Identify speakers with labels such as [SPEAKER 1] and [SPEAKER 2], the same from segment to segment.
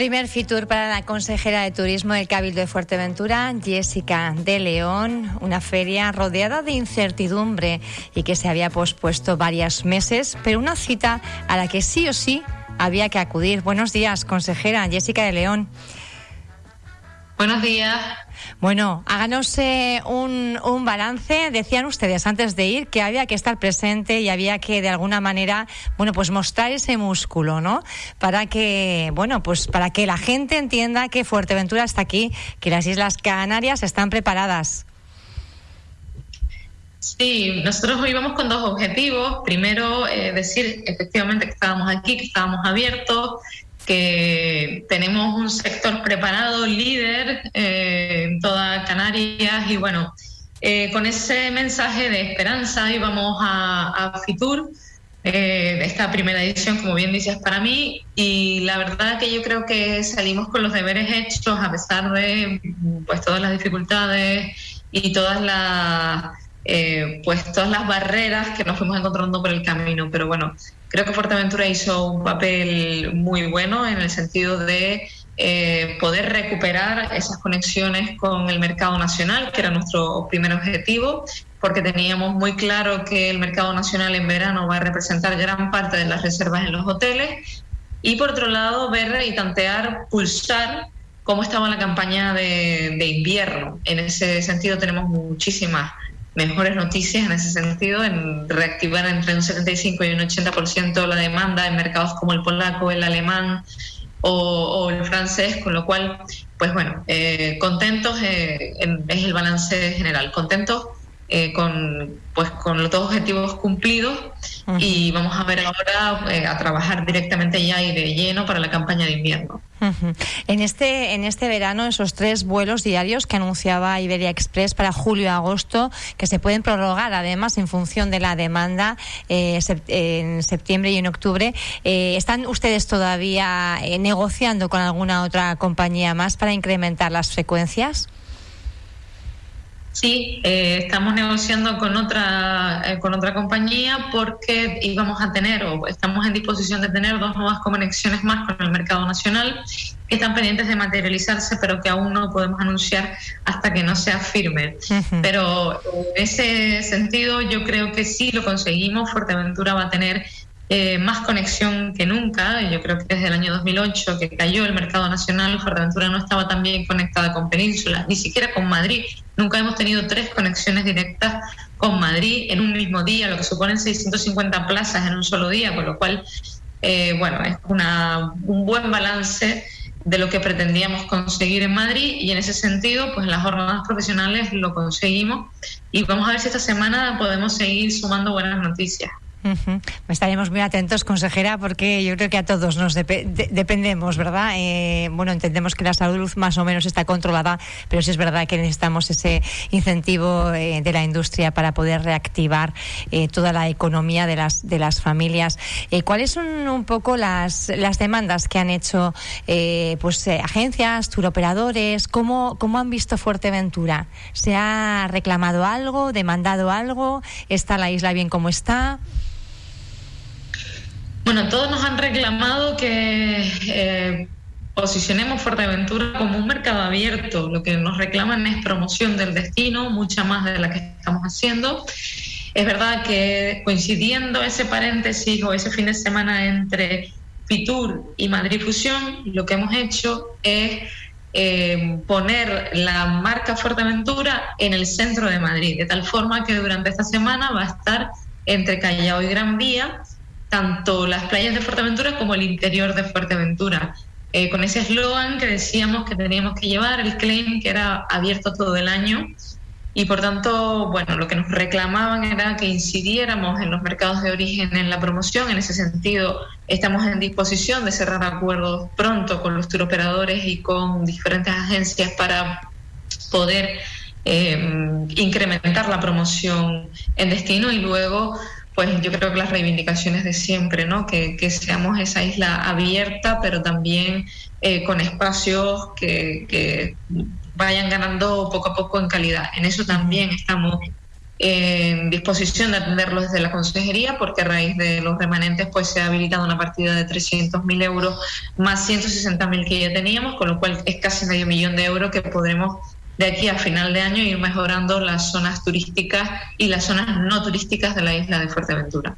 [SPEAKER 1] Primer Fitur para la consejera de Turismo del Cabildo de Fuerteventura, Jessica de León, una feria rodeada de incertidumbre y que se había pospuesto varios meses, pero una cita a la que sí o sí había que acudir. Buenos días, consejera Jessica de León.
[SPEAKER 2] Buenos días.
[SPEAKER 1] Bueno, háganos eh, un, un, balance. Decían ustedes antes de ir que había que estar presente y había que de alguna manera, bueno, pues mostrar ese músculo, ¿no? Para que, bueno, pues para que la gente entienda que Fuerteventura está aquí, que las Islas Canarias están preparadas.
[SPEAKER 2] Sí, nosotros íbamos con dos objetivos. Primero, eh, decir efectivamente que estábamos aquí, que estábamos abiertos, que tenemos un sector preparado, líder eh, en toda Canarias y bueno, eh, con ese mensaje de esperanza íbamos a, a Fitur. Eh, esta primera edición, como bien dices, para mí y la verdad que yo creo que salimos con los deberes hechos a pesar de pues todas las dificultades y todas las eh, pues todas las barreras que nos fuimos encontrando por el camino. Pero bueno, creo que Fuerteventura hizo un papel muy bueno en el sentido de eh, poder recuperar esas conexiones con el mercado nacional, que era nuestro primer objetivo, porque teníamos muy claro que el mercado nacional en verano va a representar gran parte de las reservas en los hoteles. Y por otro lado, ver y tantear, pulsar cómo estaba la campaña de, de invierno. En ese sentido tenemos muchísimas mejores noticias en ese sentido, en reactivar entre un 75 y un 80% la demanda en mercados como el polaco, el alemán o, el francés, con lo cual, pues bueno, eh, contentos eh, es el balance general, contentos eh, con, pues, con los dos objetivos cumplidos y vamos a ver ahora eh, a trabajar directamente ya y de lleno para la campaña de invierno.
[SPEAKER 1] En este en este verano esos tres vuelos diarios que anunciaba Iberia Express para julio y agosto que se pueden prorrogar además en función de la demanda eh, en septiembre y en octubre eh, están ustedes todavía negociando con alguna otra compañía más para incrementar las frecuencias.
[SPEAKER 2] Sí, eh, estamos negociando con otra eh, con otra compañía porque íbamos a tener o estamos en disposición de tener dos nuevas conexiones más con el mercado nacional que están pendientes de materializarse, pero que aún no podemos anunciar hasta que no sea firme. Pero en ese sentido, yo creo que sí lo conseguimos. Fuerteventura va a tener eh, más conexión que nunca. Yo creo que desde el año 2008 que cayó el mercado nacional, Fuerteventura no estaba tan bien conectada con Península, ni siquiera con Madrid. Nunca hemos tenido tres conexiones directas con Madrid en un mismo día, lo que suponen 650 plazas en un solo día, con lo cual, eh, bueno, es una, un buen balance de lo que pretendíamos conseguir en Madrid y en ese sentido, pues las jornadas profesionales lo conseguimos y vamos a ver si esta semana podemos seguir sumando buenas noticias.
[SPEAKER 1] Estaremos muy atentos, consejera, porque yo creo que a todos nos dependemos, ¿verdad? Eh, bueno, entendemos que la salud más o menos está controlada, pero sí es verdad que necesitamos ese incentivo eh, de la industria para poder reactivar eh, toda la economía de las de las familias. ¿Cuáles son un poco las, las demandas que han hecho pues agencias, turoperadores? ¿Cómo, ¿Cómo han visto Fuerteventura? ¿Se ha reclamado algo, demandado algo? ¿Está la isla bien como está?
[SPEAKER 2] Bueno, todos nos han reclamado que eh, posicionemos Fuerteventura como un mercado abierto. Lo que nos reclaman es promoción del destino, mucha más de la que estamos haciendo. Es verdad que coincidiendo ese paréntesis o ese fin de semana entre Fitur y Madrid Fusión, lo que hemos hecho es eh, poner la marca Fuerteventura en el centro de Madrid, de tal forma que durante esta semana va a estar entre Callao y Gran Vía tanto las playas de Fuerteventura como el interior de Fuerteventura. Eh, con ese eslogan que decíamos que teníamos que llevar, el claim que era abierto todo el año y por tanto, bueno, lo que nos reclamaban era que incidiéramos en los mercados de origen en la promoción. En ese sentido, estamos en disposición de cerrar acuerdos pronto con los turoperadores y con diferentes agencias para poder eh, incrementar la promoción en destino y luego pues yo creo que las reivindicaciones de siempre, ¿no? Que, seamos esa isla abierta, pero también eh, con espacios que, vayan ganando poco a poco en calidad. En eso también estamos en disposición de atenderlo desde la consejería porque a raíz de los remanentes pues se ha habilitado una partida de 300.000 euros más 160.000 que ya teníamos, con lo cual es casi medio millón de euros que podremos de aquí a final de año ir mejorando las zonas turísticas y las zonas no turísticas de la isla de Fuerteventura.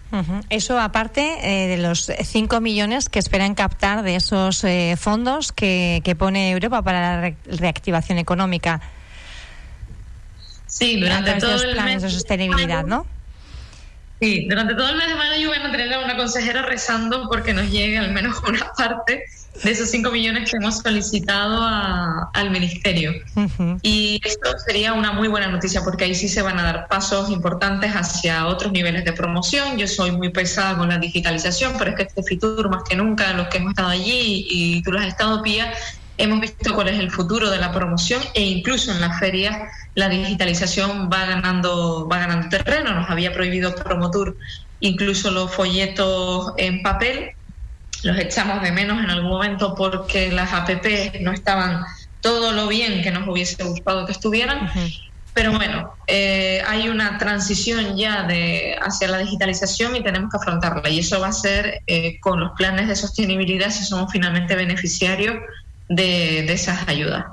[SPEAKER 1] Eso aparte eh, de los 5 millones que esperan captar de esos eh, fondos que, pone Europa para la reactivación económica.
[SPEAKER 2] Sí, durante todo el
[SPEAKER 1] planes de sostenibilidad, ¿no?
[SPEAKER 2] Sí, durante todo el mes de mayo van a tener a una consejera rezando porque nos llegue al menos una parte de esos 5 millones que hemos solicitado al Ministerio. Y esto sería una muy buena noticia porque ahí sí se van a dar pasos importantes hacia otros niveles de promoción. Yo soy muy pesada con la digitalización, pero es que este Fitur más que nunca, los que hemos estado allí y tú lo has estado, Pía, hemos visto cuál es el futuro de la promoción e incluso en las ferias la digitalización va ganando, va ganando terreno. Nos había prohibido Promotur incluso los folletos en papel los echamos de menos en algún momento porque las APP no estaban todo lo bien que nos hubiese gustado que estuvieran. Pero bueno, eh, hay una transición ya de hacia la digitalización y tenemos que afrontarla. Y eso va a ser eh, con los planes de sostenibilidad si somos finalmente beneficiarios de, esas ayudas.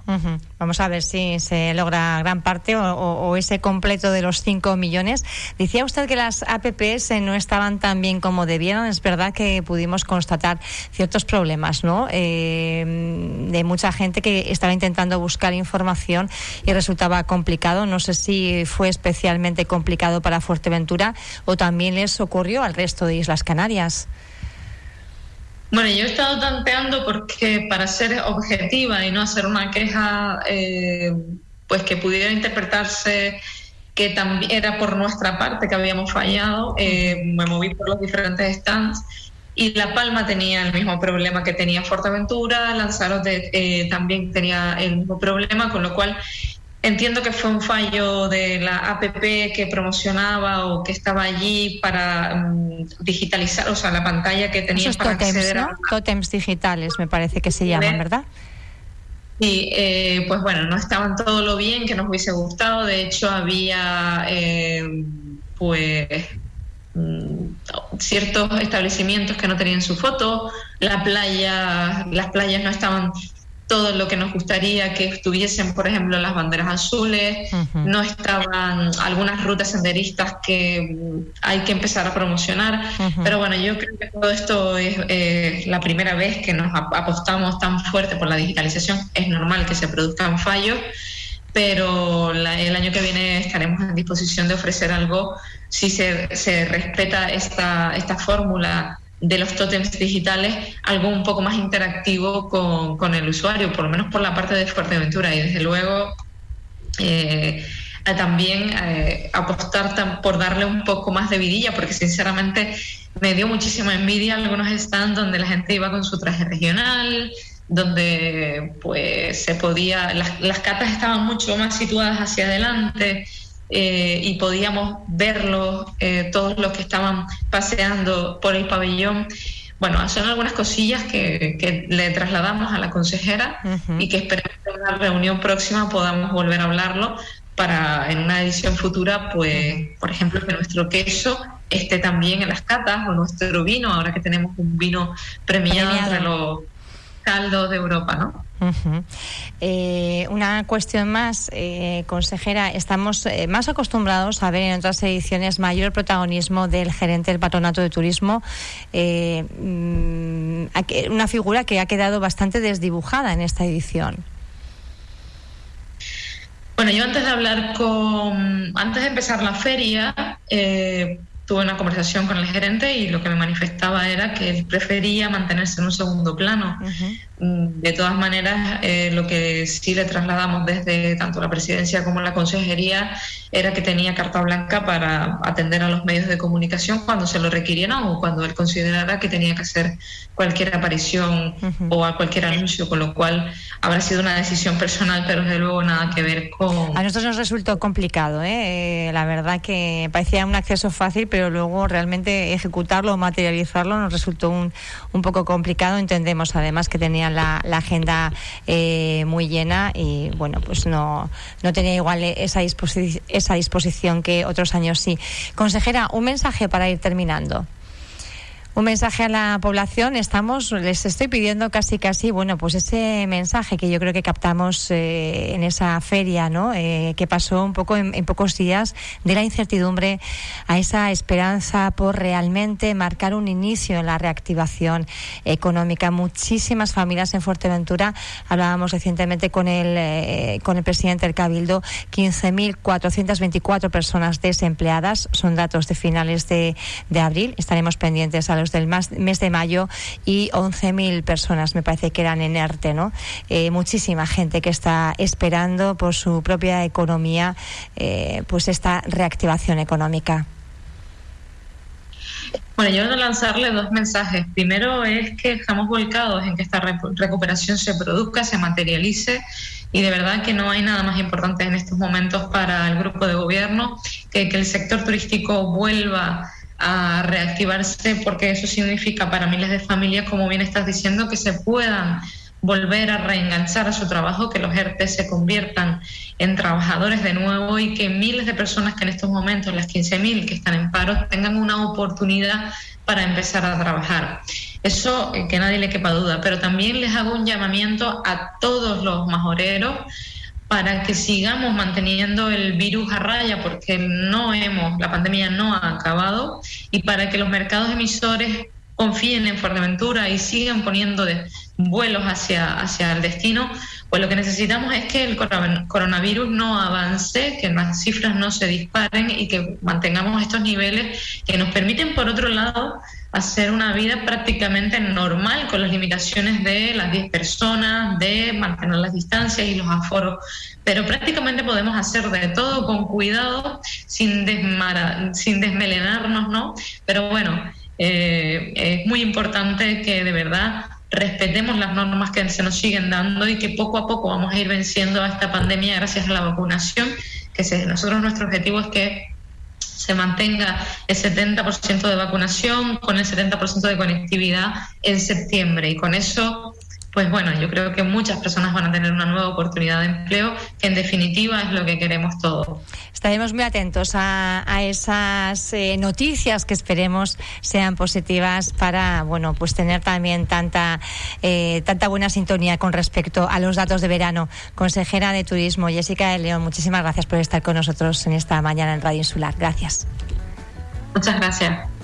[SPEAKER 1] Vamos a ver si se logra gran parte o, ese completo de los 5 millones. Decía usted que las APPs no estaban tan bien como debieron. Es verdad que pudimos constatar ciertos problemas, ¿no? Eh, de mucha gente que estaba intentando buscar información y resultaba complicado. No sé si fue especialmente complicado para Fuerteventura o también les ocurrió al resto de Islas Canarias.
[SPEAKER 2] Bueno, yo he estado tanteando porque para ser objetiva y no hacer una queja, eh, pues que pudiera interpretarse que también era por nuestra parte que habíamos fallado, eh, me moví por los diferentes stands y La Palma tenía el mismo problema que tenía Fuerteventura, Lanzarote eh, también tenía el mismo problema, con lo cual Entiendo que fue un fallo de la APP que promocionaba o que estaba allí para mm, digitalizar, o sea, la pantalla que tenía para acceder
[SPEAKER 1] a... Totems digitales, me parece que se llaman, ¿verdad?
[SPEAKER 2] Sí, eh, pues bueno, no estaban todo lo bien que nos hubiese gustado. De hecho, había eh, pues mm, ciertos establecimientos que no tenían su foto, la playa, las playas no estaban todo lo que nos gustaría que estuviesen, por ejemplo, las banderas azules, no estaban algunas rutas senderistas que hay que empezar a promocionar, pero bueno, yo creo que todo esto es eh, la primera vez que nos apostamos tan fuerte por la digitalización, es normal que se produzcan fallos, pero el año que viene estaremos en disposición de ofrecer algo si se, se respeta esta, esta fórmula de los tótems digitales algo un poco más interactivo con, el usuario, por lo menos por la parte de Fuerteventura. Y desde luego eh, también eh, apostar por darle un poco más de vidilla, porque sinceramente me dio muchísima envidia algunos stands donde la gente iba con su traje regional, donde pues se podía, las, las catas estaban mucho más situadas hacia adelante. Eh, y podíamos verlos eh, todos los que estaban paseando por el pabellón. Bueno, son algunas cosillas que, le trasladamos a la consejera y que esperamos que en una reunión próxima podamos volver a hablarlo para en una edición futura, pues, por ejemplo, que nuestro queso esté también en las catas o nuestro vino, ahora que tenemos un vino premiado, premiado. entre los caldos de Europa, ¿no?
[SPEAKER 1] Eh, una cuestión más, eh, consejera, estamos eh, más acostumbrados a ver en otras ediciones mayor protagonismo del gerente del patronato de turismo, mm, una figura que ha quedado bastante desdibujada en esta edición.
[SPEAKER 2] Bueno, yo antes de hablar con, antes de empezar la feria, tuve una conversación con el gerente y lo que me manifestaba era que él prefería mantenerse en un segundo plano. Mm, de todas maneras, eh, lo que sí le trasladamos desde tanto la presidencia como la consejería era que tenía carta blanca para atender a los medios de comunicación cuando se lo requirieran o cuando él considerara que tenía que hacer cualquier aparición o a cualquier anuncio, con lo cual habrá sido una decisión personal, pero desde luego nada que ver con...
[SPEAKER 1] A nosotros nos resultó complicado, ¿eh? eh la verdad que parecía un acceso fácil, pero pero luego realmente ejecutarlo o materializarlo nos resultó un, un poco complicado. Entendemos además que tenían la, agenda eh, muy llena y bueno, pues no, no tenía igual esa, esa disposición que otros años sí. Consejera, un mensaje para ir terminando un mensaje a la población. Estamos, les estoy pidiendo casi, casi, bueno, pues ese mensaje que yo creo que captamos eh, en esa feria, ¿no? Eh, que pasó un poco en, pocos días de la incertidumbre a esa esperanza por realmente marcar un inicio en la reactivación económica. Muchísimas familias en Fuerteventura. Hablábamos recientemente con el eh, con el presidente del Cabildo. 15.424 personas desempleadas. Son datos de finales de, de abril. Estaremos pendientes a los del mes de mayo y 11.000 personas me parece que eran en ERTE, ¿no? Eh, muchísima gente que está esperando por su propia economía eh, pues esta reactivación económica.
[SPEAKER 2] Bueno, yo quiero lanzarle dos mensajes. Primero es que estamos volcados en que esta recuperación se produzca, se materialice y de verdad que no hay nada más importante en estos momentos para el grupo de gobierno que que el sector turístico vuelva a reactivarse porque eso significa para miles de familias, como bien estás diciendo, que se puedan volver a reenganchar a su trabajo, que los ERTE se conviertan en trabajadores de nuevo y que miles de personas que en estos momentos, las 15.000 que están en paro, tengan una oportunidad para empezar a trabajar. Eso eh, que nadie le quepa duda, pero también les hago un llamamiento a todos los majoreros para que sigamos manteniendo el virus a raya, porque no hemos, la pandemia no ha acabado, y para que los mercados emisores confíen en Fuerteventura y sigan poniendo vuelos hacia, hacia el destino, pues lo que necesitamos es que el coronavirus no avance, que las cifras no se disparen y que mantengamos estos niveles que nos permiten, por otro lado, hacer una vida prácticamente normal con las limitaciones de las 10 personas, de mantener las distancias y los aforos. Pero prácticamente podemos hacer de todo con cuidado, sin, sin desmelenarnos, ¿no? Pero bueno, eh, es muy importante que de verdad respetemos las normas que se nos siguen dando y que poco a poco vamos a ir venciendo a esta pandemia gracias a la vacunación, que nosotros nuestro objetivo es que se mantenga el 70% de vacunación con el 70% de conectividad en septiembre. Y con eso, pues bueno, yo creo que muchas personas van a tener una nueva oportunidad de empleo, que en definitiva es lo que queremos todos.
[SPEAKER 1] Estaremos muy atentos a, esas eh, noticias que esperemos sean positivas para, bueno, pues tener también tanta, eh, tanta buena sintonía con respecto a los datos de verano. Consejera de Turismo, Jessica de León, muchísimas gracias por estar con nosotros en esta mañana en Radio Insular. Gracias.
[SPEAKER 2] Muchas gracias.